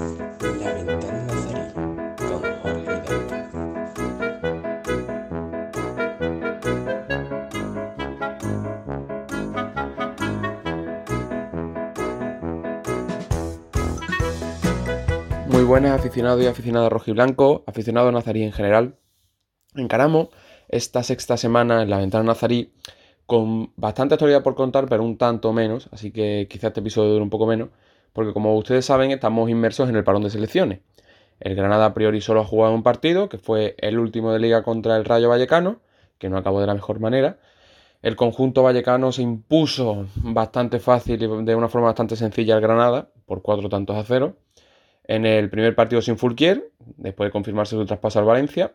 La ventana nazarí con Jorge. Muy buenas aficionados y aficionadas rojiblanco, aficionados nazarí en general. Encaramos esta sexta semana en la ventana nazarí con bastante actualidad por contar, pero un tanto menos, así que quizá este episodio dure un poco menos, porque como ustedes saben estamos inmersos en el parón de selecciones. El Granada a priori solo ha jugado un partido, que fue el último de liga contra el Rayo Vallecano, que no acabó de la mejor manera. El conjunto vallecano se impuso bastante fácil y de una forma bastante sencilla al Granada, por cuatro tantos a cero. En el primer partido sin Fulquier, después de confirmarse su traspaso al Valencia.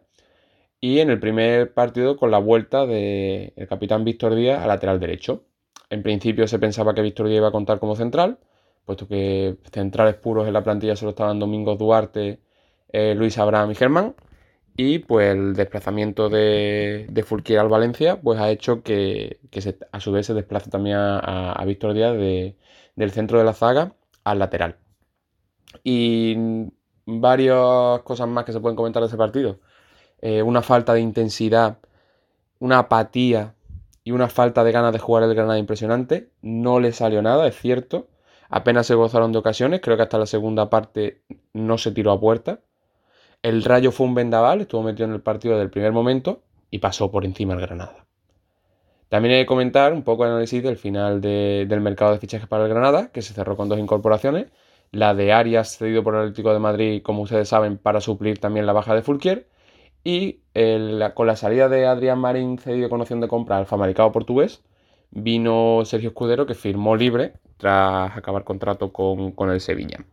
Y en el primer partido con la vuelta del capitán Víctor Díaz a lateral derecho. En principio se pensaba que Víctor Díaz iba a contar como central, puesto que centrales puros en la plantilla solo estaban Domingos Duarte, eh, Luis Abraham y Germán. Y pues el desplazamiento de, de Fulquier al Valencia pues ha hecho que, que a su vez se desplace también a, a- a Víctor Díaz de- del centro de la zaga al lateral. Y varias cosas más que se pueden comentar de ese partido. Eh, una falta de intensidad, una apatía y una falta de ganas de jugar el Granada impresionante. No le salió nada, es cierto. Apenas se gozaron de ocasiones, creo que hasta la segunda parte no se tiró a puerta. El Rayo fue un vendaval, estuvo metido en el partido desde el primer momento y pasó por encima el Granada. También hay que comentar un poco el análisis del final de- del mercado de fichajes para el Granada, que se cerró con dos incorporaciones. La de Arias, cedido por el Atlético de Madrid, como ustedes saben, para suplir también la baja de Fulquier. Y la- con la salida de Adrián Marín, cedido con opción de compra al Famalicao portugués, vino Sergio Escudero, que firmó libre tras acabar contrato con, con el Sevilla.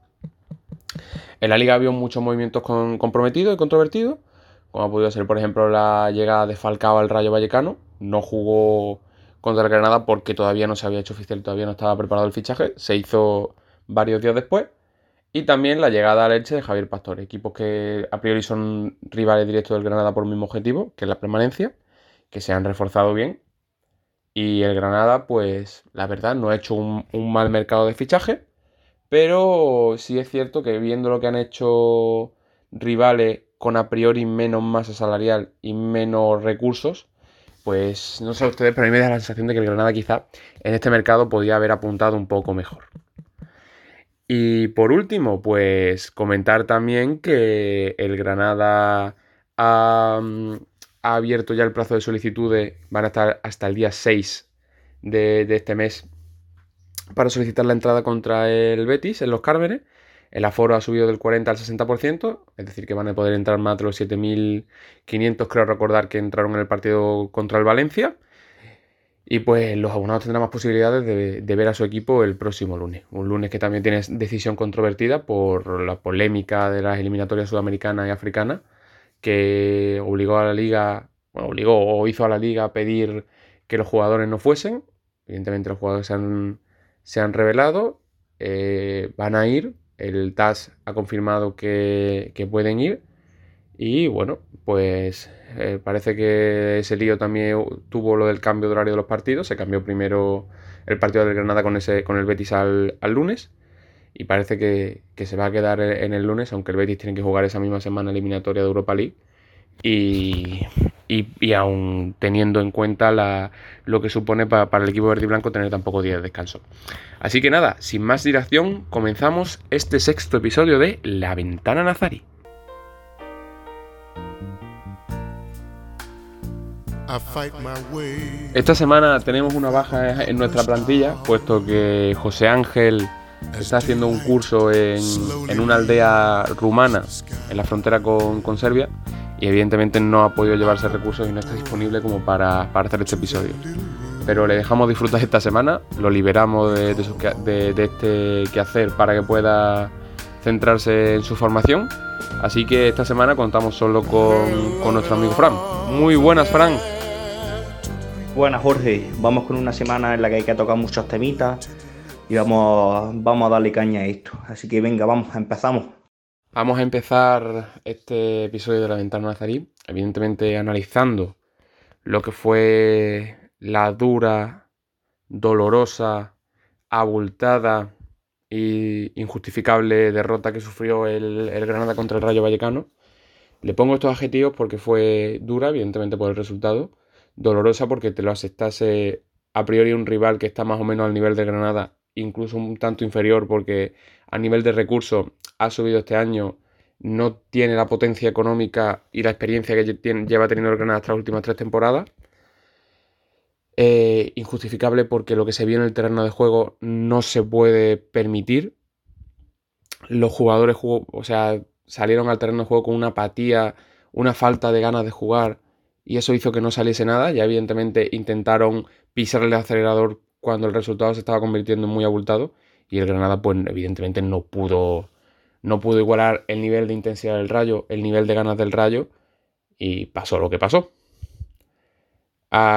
En la liga había muchos movimientos comprometidos y controvertidos, como ha podido ser, por ejemplo, la llegada de Falcao al Rayo Vallecano. No jugó contra el Granada porque todavía no se había hecho oficial, todavía no estaba preparado el fichaje. Se hizo varios días después. Y también la llegada al Elche de Javier Pastore, equipos que a priori son rivales directos del Granada por un mismo objetivo, que es la permanencia, que se han reforzado bien. Y el Granada, pues la verdad, no ha hecho un, mal mercado de fichaje, pero sí es cierto que viendo lo que han hecho rivales con a priori menos masa salarial y menos recursos, pues no sé ustedes, pero a mí me da la sensación de que el Granada quizá en este mercado podía haber apuntado un poco mejor. Y por último, pues comentar también que el Granada ha, mm, ha abierto ya el plazo de solicitudes, van a estar hasta el día 6 de, este mes para solicitar la entrada contra el Betis en los Cármenes. El aforo ha subido del 40 al 60%, es decir, que van a poder entrar más de los 7.500, creo recordar que entraron en el partido contra el Valencia. Y pues los abonados tendrán más posibilidades de, de ver a su equipo el próximo lunes. Un lunes que también tiene decisión controvertida por la polémica de las eliminatorias sudamericanas y africanas, que obligó a la liga, bueno, obligó o hizo a la liga a pedir que los jugadores no fuesen. Evidentemente los jugadores se han, se han revelado, eh, van a ir. El TAS ha confirmado que, que pueden ir. Y bueno, pues eh, parece que ese lío también tuvo lo del cambio de horario de los partidos. Se cambió primero el partido del Granada con, ese, con el Betis al, al lunes. Y parece que, que se va a quedar en el lunes, aunque el Betis tiene que jugar esa misma semana eliminatoria de Europa League. Y, y, y aún teniendo en cuenta la, lo que supone pa- para el equipo verde y blanco tener tan pocos días de descanso. Así que nada, sin más dilación, comenzamos este sexto episodio de La Ventana Nazarí. I fight my way. Esta semana tenemos una baja en nuestra plantilla, puesto que José Ángel está haciendo un curso en, en una aldea rumana en la frontera con, con Serbia y evidentemente no ha podido llevarse recursos y no está disponible como para, para hacer este episodio. Pero le dejamos disfrutar esta semana, lo liberamos de, de, de- de este quehacer para que pueda centrarse en su formación. Así que esta semana contamos solo con, con nuestro amigo Fran. Muy buenas, Fran. Buenas Jorge, vamos con una semana en la que hay que tocar muchos temitas y vamos, vamos a darle caña a esto. Así que venga, vamos, empezamos. Vamos a empezar este episodio de la ventana nazarí, evidentemente analizando lo que fue la dura, dolorosa, abultada y injustificable derrota que sufrió el, el Granada contra el Rayo Vallecano. Le pongo estos adjetivos porque fue dura, evidentemente por el resultado, dolorosa porque te lo aceptase a priori un rival que está más o menos al nivel de Granada, incluso un tanto inferior porque a nivel de recursos ha subido este año, no tiene la potencia económica y la experiencia que lleva teniendo el Granada estas últimas tres temporadas. Eh, injustificable porque lo que se vio en el terreno de juego no se puede permitir. Los jugadores, o sea, salieron al terreno de juego con una apatía, una falta de ganas de jugar y eso hizo que no saliese nada. Ya evidentemente intentaron pisar el acelerador cuando el resultado se estaba convirtiendo en muy abultado y el Granada pues evidentemente no pudo no pudo igualar el nivel de intensidad del Rayo, el nivel de ganas del Rayo y pasó lo que pasó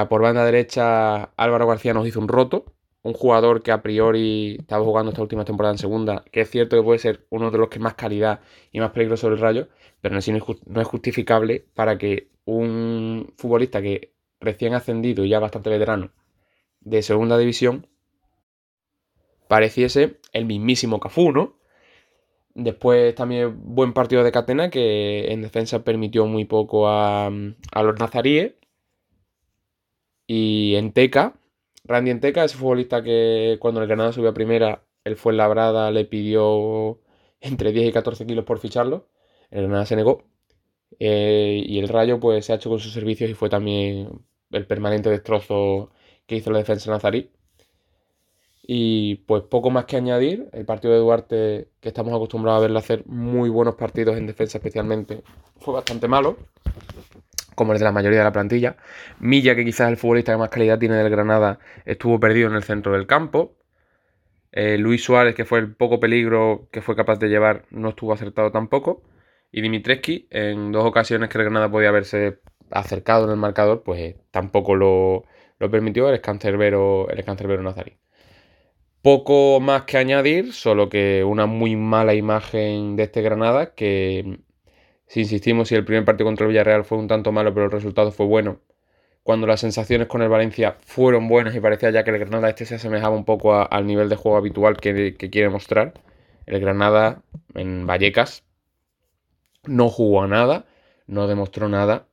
por banda derecha, Álvaro García nos hizo un roto. Un jugador que a priori estaba jugando esta última temporada en segunda, que es cierto que puede ser uno de los que más calidad y más peligroso del rayo, pero no es justificable para que un futbolista que recién ascendido y ya bastante veterano de segunda división pareciese el mismísimo Cafú, ¿no? Después también buen partido de Catena que en defensa permitió muy poco a, a los nazaríes y en Teca, Randy Enteca, ese futbolista que cuando el Granada subió a primera, él fue en Labrada, le pidió entre 10 y 14 kilos por ficharlo. El Granada se negó. Eh, y el Rayo pues se ha hecho con sus servicios y fue también el permanente destrozo que hizo la defensa nazarí. Y pues poco más que añadir, el partido de Duarte, que estamos acostumbrados a verle hacer muy buenos partidos en defensa especialmente, fue bastante malo como el de la mayoría de la plantilla. Milla, que quizás es el futbolista que más calidad tiene del Granada, estuvo perdido en el centro del campo. Eh, Luis Suárez, que fue el poco peligro que fue capaz de llevar, no estuvo acertado tampoco. Y Dimitreski, en dos ocasiones que el Granada podía haberse acercado en el marcador, pues tampoco lo, permitió el escancerbero, el escancerbero nazarí. Poco más que añadir, solo que una muy mala imagen de este Granada que si insistimos, si el primer partido contra el Villarreal fue un tanto malo, pero el resultado fue bueno, cuando las sensaciones con el Valencia fueron buenas y parecía ya que el Granada este se asemejaba un poco al nivel de juego habitual que, quiere mostrar, el Granada en Vallecas no jugó a nada, no demostró nada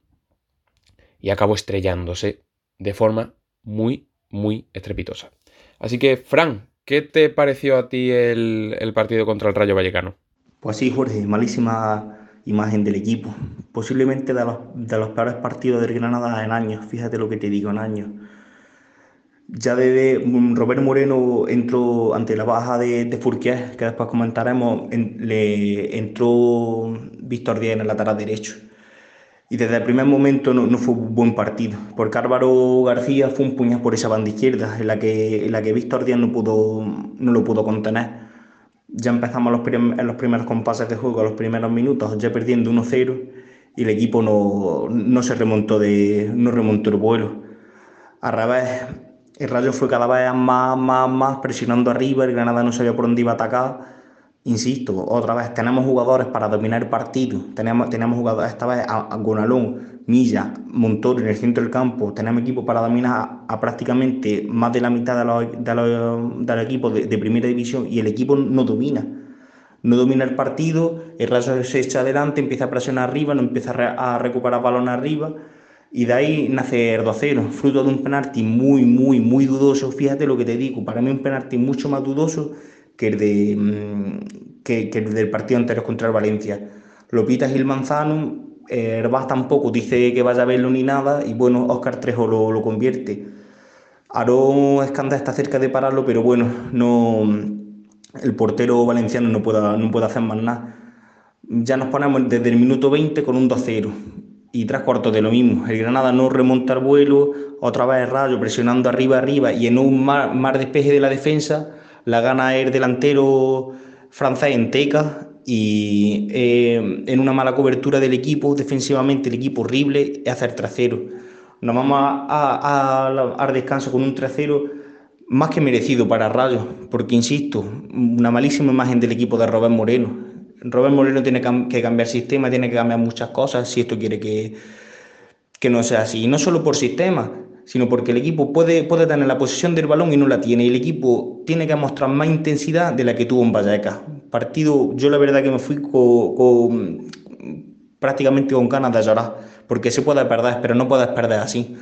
y acabó estrellándose de forma muy, muy estrepitosa. Así que, Fran, ¿qué te pareció a ti el, partido contra el Rayo Vallecano? Pues sí, Jorge, malísima imagen del equipo. Posiblemente de los, peores partidos del Granada en años, fíjate lo que te digo, en años. Ya desde mm, Robert Moreno entró ante la baja de, de que después comentaremos, le entró Víctor Díaz en el lateral derecho. Y desde el primer momento no, no, fue un buen partido, porque Álvaro García fue un puñal por esa banda izquierda, en la que, en la que Víctor Díaz no, pudo, no lo pudo contener ya empezamos los en los primeros compases de juego, los primeros minutos, ya perdiendo 1-0 y el equipo no, no, se remontó, de, no remontó el vuelo. A revés, el Rayo fue cada vez más, más, más presionando arriba, el Granada no sabía por dónde iba a atacar. Insisto, otra vez, tenemos jugadores para dominar el partido, tenemos, tenemos jugadores esta vez a, a Gonalón, Milla, Montoro en el centro del campo, tenemos equipo para dominar a, prácticamente más de la mitad de los, de los, del equipo de, primera división y el equipo no domina. No domina el partido, el Rayo se echa adelante, empieza a presionar arriba, no empieza a, recuperar balón arriba y de ahí nace el 2-0, fruto de un penalti muy, muy, muy dudoso. Fíjate lo que te digo, para mí un penalti mucho más dudoso que el, de, mm, que, que el del partido anterior contra el Valencia. Lo pita Gil Manzano, eh, Herbaz tampoco dice que vaya a verlo ni nada y bueno, Oscar Trejo lo, lo convierte. Aarón Escanda está cerca de pararlo, pero bueno, no, el portero valenciano no puede, no puede hacer más nada. Ya nos ponemos desde el minuto 20 con un 2-0 y tres cuartos de lo mismo. El Granada no remonta el vuelo, otra vez el Rayo presionando arriba, arriba y en un mar, mar despeje de la defensa la gana el delantero francés en Teca y eh, en una mala cobertura del equipo, defensivamente el equipo horrible, es hacer trasero. Nos vamos a, al descanso con un trasero más que merecido para Rayo, porque insisto, una malísima imagen del equipo de Robert Moreno. Robert Moreno tiene que cambiar sistema, tiene que cambiar muchas cosas si esto quiere que, que no sea así. Y no solo por sistema, sino porque el equipo puede, puede tener la posesión del balón y no la tiene. Y el equipo tiene que mostrar más intensidad de la que tuvo en Vallecas. Partido, yo la verdad que me fui con, con prácticamente con ganas de llorar, porque se puede perder, pero no puedes perder así.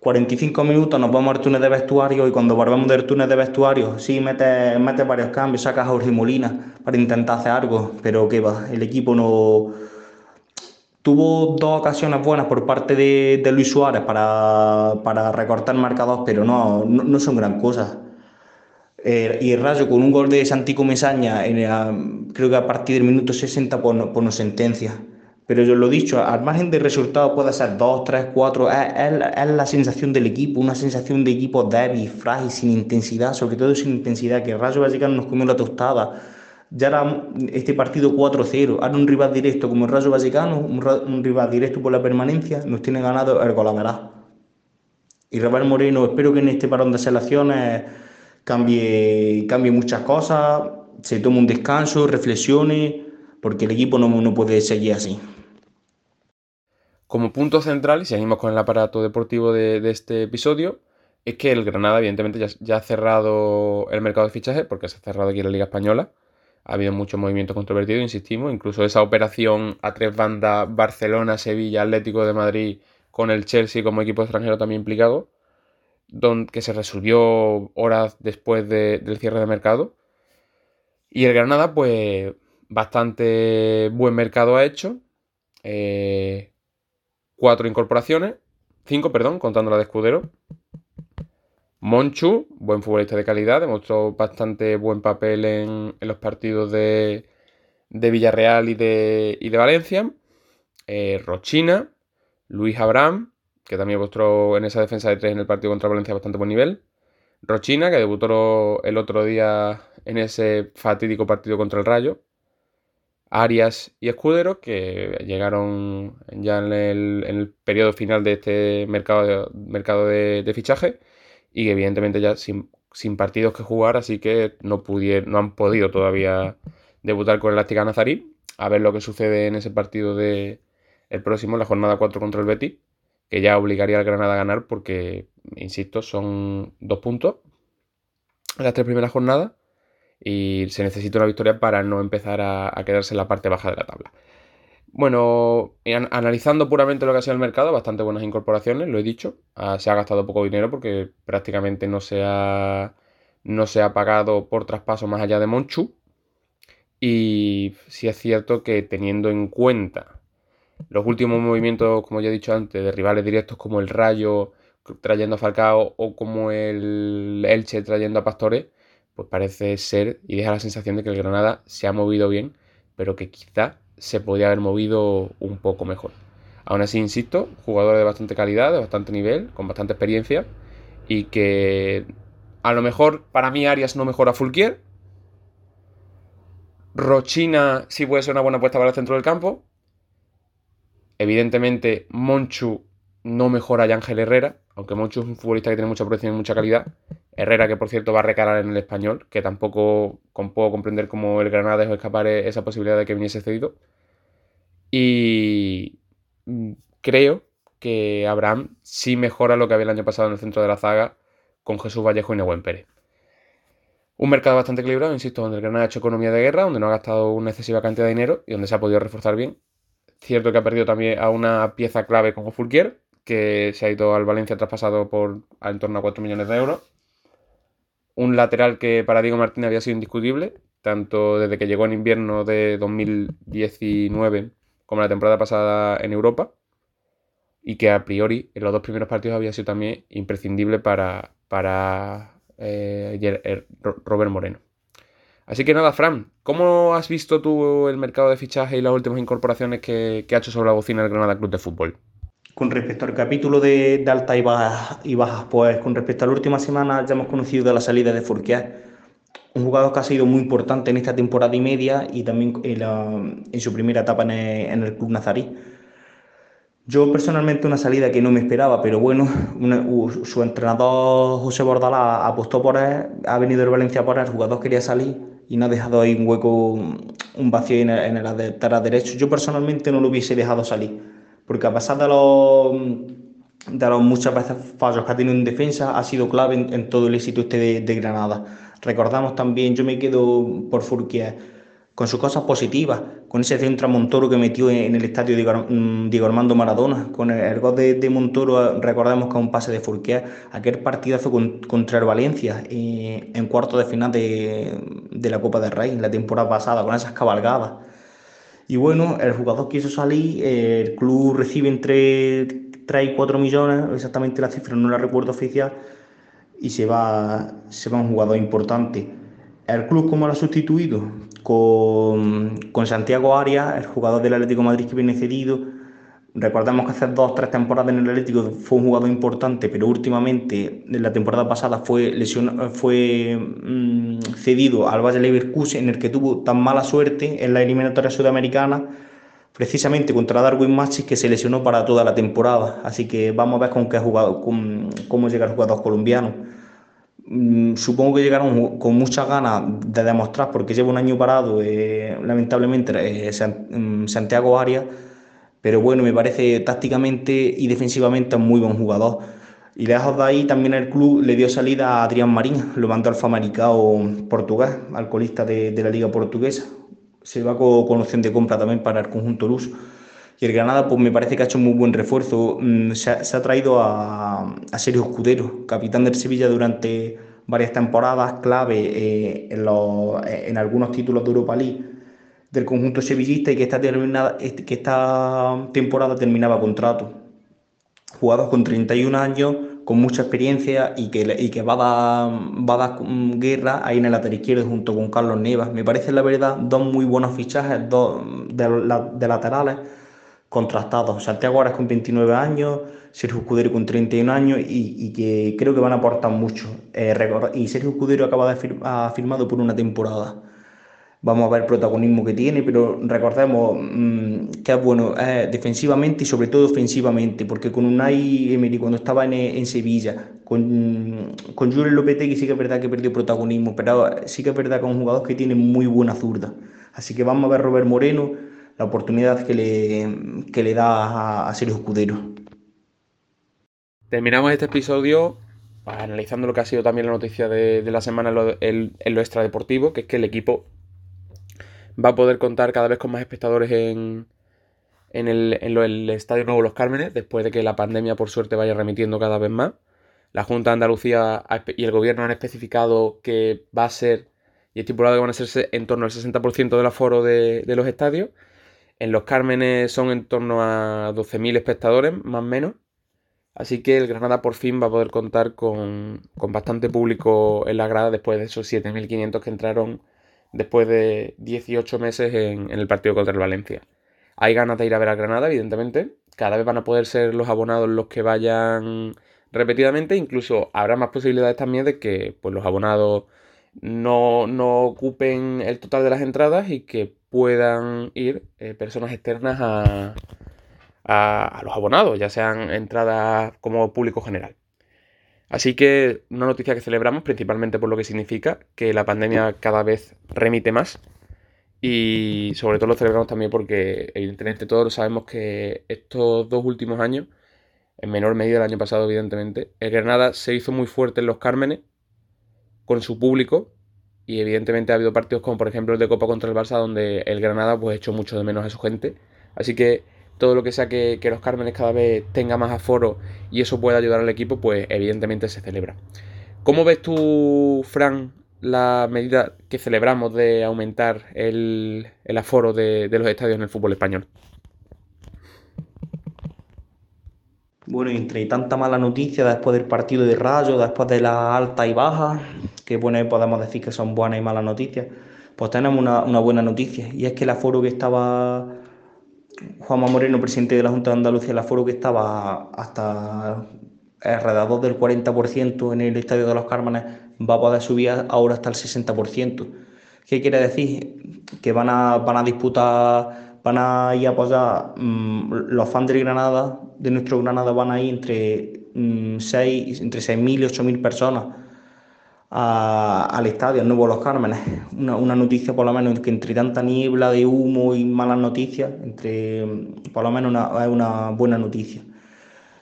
45 minutos nos vamos al túnel de vestuario y cuando volvemos del túnel de vestuario, sí, metes mete varios cambios, sacas a Jorge Molina para intentar hacer algo, pero qué va, el equipo no... Tuvo dos ocasiones buenas por parte de, de Luis Suárez para, para recortar marcador, pero no, no, no son gran cosas. Eh, y Rayo con un gol de Santico Mesaña, en el, creo que a partir del minuto 60, pues, no, pues nos sentencia. Pero yo lo he dicho, al margen del resultado puede ser 2, 3, 4, es, la sensación del equipo, una sensación de equipo débil, frágil, sin intensidad, sobre todo sin intensidad, que Rayo Vallecano nos comió la tostada. Ya era este partido 4-0, ahora un rival directo como el Rayo Vallecano, un, rival directo por la permanencia, nos tiene ganado el Golamerá. Y Rafael Moreno, espero que en este parón de selecciones cambie, cambie muchas cosas, se tome un descanso, reflexione, porque el equipo no, no puede seguir así. Como punto central, y seguimos con el aparato deportivo de, de este episodio, es que el Granada, evidentemente, ya, ya, ha cerrado el mercado de fichajes, porque se ha cerrado aquí la Liga Española. Ha habido muchos movimientos controvertidos, insistimos, incluso esa operación a tres bandas, Barcelona, Sevilla, Atlético de Madrid, con el Chelsea como equipo extranjero también implicado, que se resolvió horas después de, del cierre de mercado. Y el Granada, pues, bastante buen mercado ha hecho. Eh, cuatro incorporaciones, cinco, perdón, contando la de Escudero. Monchu, buen futbolista de calidad, demostró bastante buen papel en, los partidos de, de, Villarreal y de, y de Valencia. Eh, Rochina, Luis Abraham, que también mostró en esa defensa de tres en el partido contra Valencia bastante buen nivel. Rochina, que debutó el otro día en ese fatídico partido contra el Rayo. Arias y Escudero, que llegaron ya en el, periodo final de este mercado mercado de, de fichaje y evidentemente ya sin, sin, partidos que jugar, así que no, pudieron, no han podido todavía debutar con el Ástica Nazarí. A ver lo que sucede en ese partido de el próximo, la jornada 4 contra el Betis, que ya obligaría al Granada a ganar porque, insisto, son dos puntos las tres primeras jornadas y se necesita una victoria para no empezar a, quedarse en la parte baja de la tabla. Bueno, analizando puramente lo que ha sido el mercado, bastante buenas incorporaciones, lo he dicho. Ah, se ha gastado poco dinero porque prácticamente no se ha, no se ha pagado por traspaso más allá de Monchu. Y sí es cierto que teniendo en cuenta los últimos movimientos, como ya he dicho antes, de rivales directos como el Rayo trayendo a Falcao o como el Elche trayendo a Pastores, pues parece ser y deja la sensación de que el Granada se ha movido bien, pero que quizá se podría haber movido un poco mejor. Aún así, insisto, jugador de bastante calidad, de bastante nivel, con bastante experiencia y que a lo mejor para mí Arias no mejora a Fulquier. Rochina sí puede ser una buena apuesta para el centro del campo. Evidentemente, Monchu no mejora a Ángel Herrera, aunque Monchu es un futbolista que tiene mucha proyección y mucha calidad. Herrera, que por cierto va a recalar en el español, que tampoco puedo comprender cómo el Granada dejó escapar esa posibilidad de que viniese cedido. Y creo que Abraham sí mejora lo que había el año pasado en el centro de la zaga con Jesús Vallejo y Nehuen Pérez. Un mercado bastante equilibrado, insisto, donde el Granada ha hecho economía de guerra, donde no ha gastado una excesiva cantidad de dinero y donde se ha podido reforzar bien. Cierto que ha perdido también a una pieza clave como Fulquier, que se ha ido al Valencia traspasado por en torno a 4 millones de euros un lateral que para Diego Martínez había sido indiscutible, tanto desde que llegó en invierno de 2019 como la temporada pasada en Europa, y que a priori en los dos primeros partidos había sido también imprescindible para, para eh, Robert Moreno. Así que nada, Fran, ¿cómo has visto tú el mercado de fichaje y las últimas incorporaciones que, que ha hecho sobre la bocina el Granada Club de Fútbol? Con respecto al capítulo de, de altas y bajas, y bajas, pues con respecto a la última semana ya hemos conocido de la salida de Fourquier, un jugador que ha sido muy importante en esta temporada y media y también en, la, en su primera etapa en el, en el, club nazarí. Yo personalmente una salida que no me esperaba, pero bueno, una, su entrenador José Bordalá apostó por él, ha venido de Valencia por él, el jugador quería salir y no ha dejado ahí un hueco, un vacío en el, en el derecho. Yo personalmente no lo hubiese dejado salir porque a pesar de los, de los muchas veces fallos que ha tenido en defensa, ha sido clave en, en todo el éxito este de, de, Granada. Recordamos también, yo me quedo por Furquier, con sus cosas positivas, con ese centro a Montoro que metió en el estadio mm, Diego Armando Maradona, con el, gol de, de, Montoro, recordamos que un pase de Furquier, aquel partidazo con, contra el Valencia eh, en cuarto de final de, de la Copa del Rey, la temporada pasada, con esas cabalgadas. Y bueno, el jugador quiso salir, el club recibe entre 3 y 4 millones, exactamente la cifra no la recuerdo oficial, y se va, se va un jugador importante. El club, ¿cómo lo ha sustituido? Con, con Santiago Arias, el jugador del Atlético de Madrid que viene cedido. Recordemos que hace dos o tres temporadas en el Atlético fue un jugador importante, pero últimamente, en la temporada pasada, fue, fue mmm, cedido al Valle Leverkusen, en el que tuvo tan mala suerte en la eliminatoria sudamericana precisamente contra Darwin Machis que se lesionó para toda la temporada. Así que vamos a ver con qué jugado, con, cómo llega el jugador colombiano. Mm, supongo que llegaron con muchas ganas de demostrar, porque lleva un año parado, eh, lamentablemente, eh, mm, Santiago Arias, pero bueno, me parece tácticamente y defensivamente un muy buen jugador. Y lejos de ahí también el club le dio salida a Adrián Marín, lo mandó al Famalicao portugués, alcoholista de, de la liga portuguesa, se va con, opción de compra también para el conjunto Luz. Y el Granada, pues me parece que ha hecho un muy buen refuerzo. Mm, se ha, se ha traído a, a, Sergio Escudero, capitán del Sevilla durante varias temporadas, clave eh, en, los, en, algunos títulos de Europa League del conjunto sevillista y que esta, terminada, que esta temporada terminaba contrato. Jugador con 31 años, con mucha experiencia y que, y que va, a dar, va a dar guerra ahí en el lateral izquierdo junto con Carlos Nevas. Me parece, la verdad, dos muy buenos fichajes, dos de, laterales contrastados. Santiago ahora con 29 años, Sergio Escudero con 31 años y, y, que creo que van a aportar mucho. Eh, y Sergio Escudero acaba de fir ha firmado por una temporada vamos a ver el protagonismo que tiene, pero recordemos mmm, que es bueno eh, defensivamente y sobre todo ofensivamente, porque con Unai Emery cuando estaba en, en Sevilla, con, con Julio Lopetegui sí que es verdad que perdió protagonismo, pero sí que es verdad que es un que tiene muy buena zurda. Así que vamos a ver Robert Moreno, la oportunidad que le, que le da a, a Sergio Escudero. Terminamos este episodio analizando lo que ha sido también la noticia de, de la semana en en, en lo extradeportivo, que es que el equipo va a poder contar cada vez con más espectadores en, en, el, Estadio Nuevo Los Cármenes, después de que la pandemia por suerte vaya remitiendo cada vez más. La Junta de Andalucía y el Gobierno han especificado que va a ser, y estipulado que van a ser en torno al 60% del aforo de, de los estadios. En Los Cármenes son en torno a 12.000 espectadores, más o menos. Así que el Granada por fin va a poder contar con, con bastante público en la grada después de esos 7.500 que entraron después de 18 meses en, el partido contra el Valencia. Hay ganas de ir a ver a Granada, evidentemente. Cada vez van a poder ser los abonados los que vayan repetidamente. Incluso habrá más posibilidades también de que pues, los abonados no, no ocupen el total de las entradas y que puedan ir eh, personas externas a, a los abonados, ya sean entradas como público general. Así que una noticia que celebramos principalmente por lo que significa que la pandemia cada vez remite más y sobre todo lo celebramos también porque evidentemente todos sabemos que estos dos últimos años, en menor medida el año pasado evidentemente, el Granada se hizo muy fuerte en los Cármenes con su público y evidentemente ha habido partidos como por ejemplo el de Copa contra el Barça donde el Granada pues echó mucho de menos a su gente. Así que todo lo que sea que, que, los Cármenes cada vez tenga más aforo y eso pueda ayudar al equipo, pues evidentemente se celebra. ¿Cómo ves tú, Fran, la medida que celebramos de aumentar el, el aforo de, de, los estadios en el fútbol español? Bueno, entre tanta mala noticia después del partido de Rayo, después de la alta y baja, que bueno, podemos decir que son buenas y malas noticias, pues tenemos una, una buena noticia, y es que el aforo que estaba Juanma Moreno, presidente de la Junta de Andalucía, el aforo que estaba hasta alrededor del 40% en el Estadio de los Cármenes, va a poder subir ahora hasta el 60%. ¿Qué quiere decir? Que van a, disputar, van a ir a apoyar mmm, los fans del Granada, de nuestro Granada, van a ir entre, mmm, 6, entre 6.000 y 8.000 personas a, al estadio, al nuevo Los Cármenes. Una, una, noticia, por lo menos, que entre tanta niebla de humo y malas noticias, entre, por lo menos, una, es una buena noticia.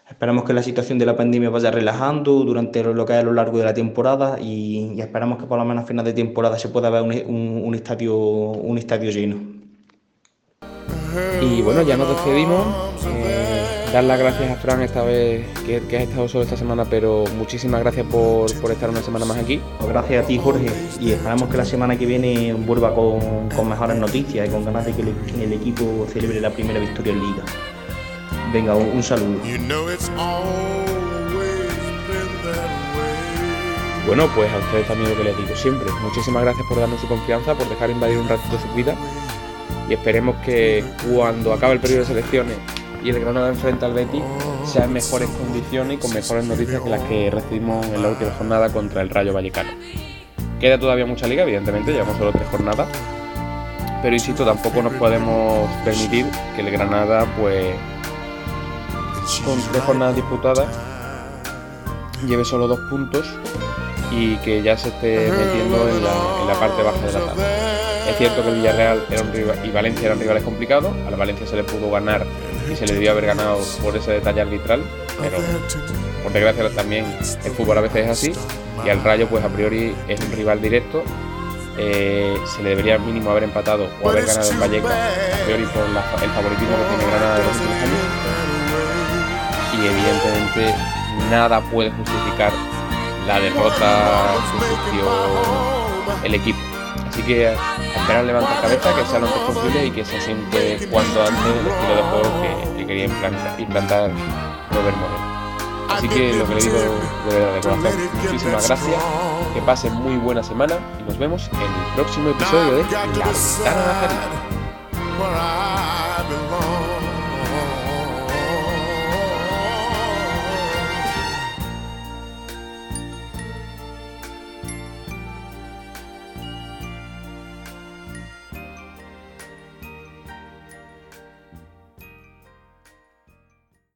Esperamos que la situación de la pandemia vaya relajando durante lo que es a lo largo de la temporada y, y esperamos que por lo menos a final de temporada se pueda ver un, un, un estadio, un estadio lleno. Y bueno, ya nos despedimos. Eh, dar las gracias a Fran esta vez que, que has estado solo esta semana, pero muchísimas gracias por, por estar una semana más aquí. Pues gracias a ti, Jorge, y esperamos que la semana que viene vuelva con, con mejores noticias y con ganas de que el, el equipo celebre la primera victoria en Liga. Venga, un, un saludo. You know. Bueno, pues a ustedes también lo que les digo siempre. Muchísimas gracias por darnos su confianza, por dejar invadir un ratito su vida. Y esperemos que cuando acabe el periodo de selecciones y el Granada enfrenta al Betis sea en mejores condiciones y con mejores noticias que las que recibimos en la última jornada contra el Rayo Vallecano. Queda todavía mucha liga, evidentemente, llevamos solo tres jornadas. Pero insisto, tampoco nos podemos permitir que el Granada, pues, con tres jornadas disputadas, lleve solo dos puntos y que ya se esté metiendo en la, en la parte baja de la tabla. Es cierto que el Villarreal era un rival, y Valencia eran rivales complicados, a la Valencia se le pudo ganar y se le debió haber ganado por ese detalle arbitral, pero por desgracia también el fútbol a veces es así y al Rayo pues a priori es un rival directo, eh, se le debería mínimo haber empatado o haber ganado en Vallecas, a priori por el favoritismo que tiene Granada de los últimos años y evidentemente nada puede justificar la derrota que sufrió el equipo. Así que a esperar levantar cabeza, que sea lo antes posible y que se asiente cuanto antes el estilo de juego que, que quería implantar, Robert Moreno. Así que lo que le digo de verdad de corazón, muchísimas gracias, que pasen muy buena semana y nos vemos en el próximo episodio de La Ventana I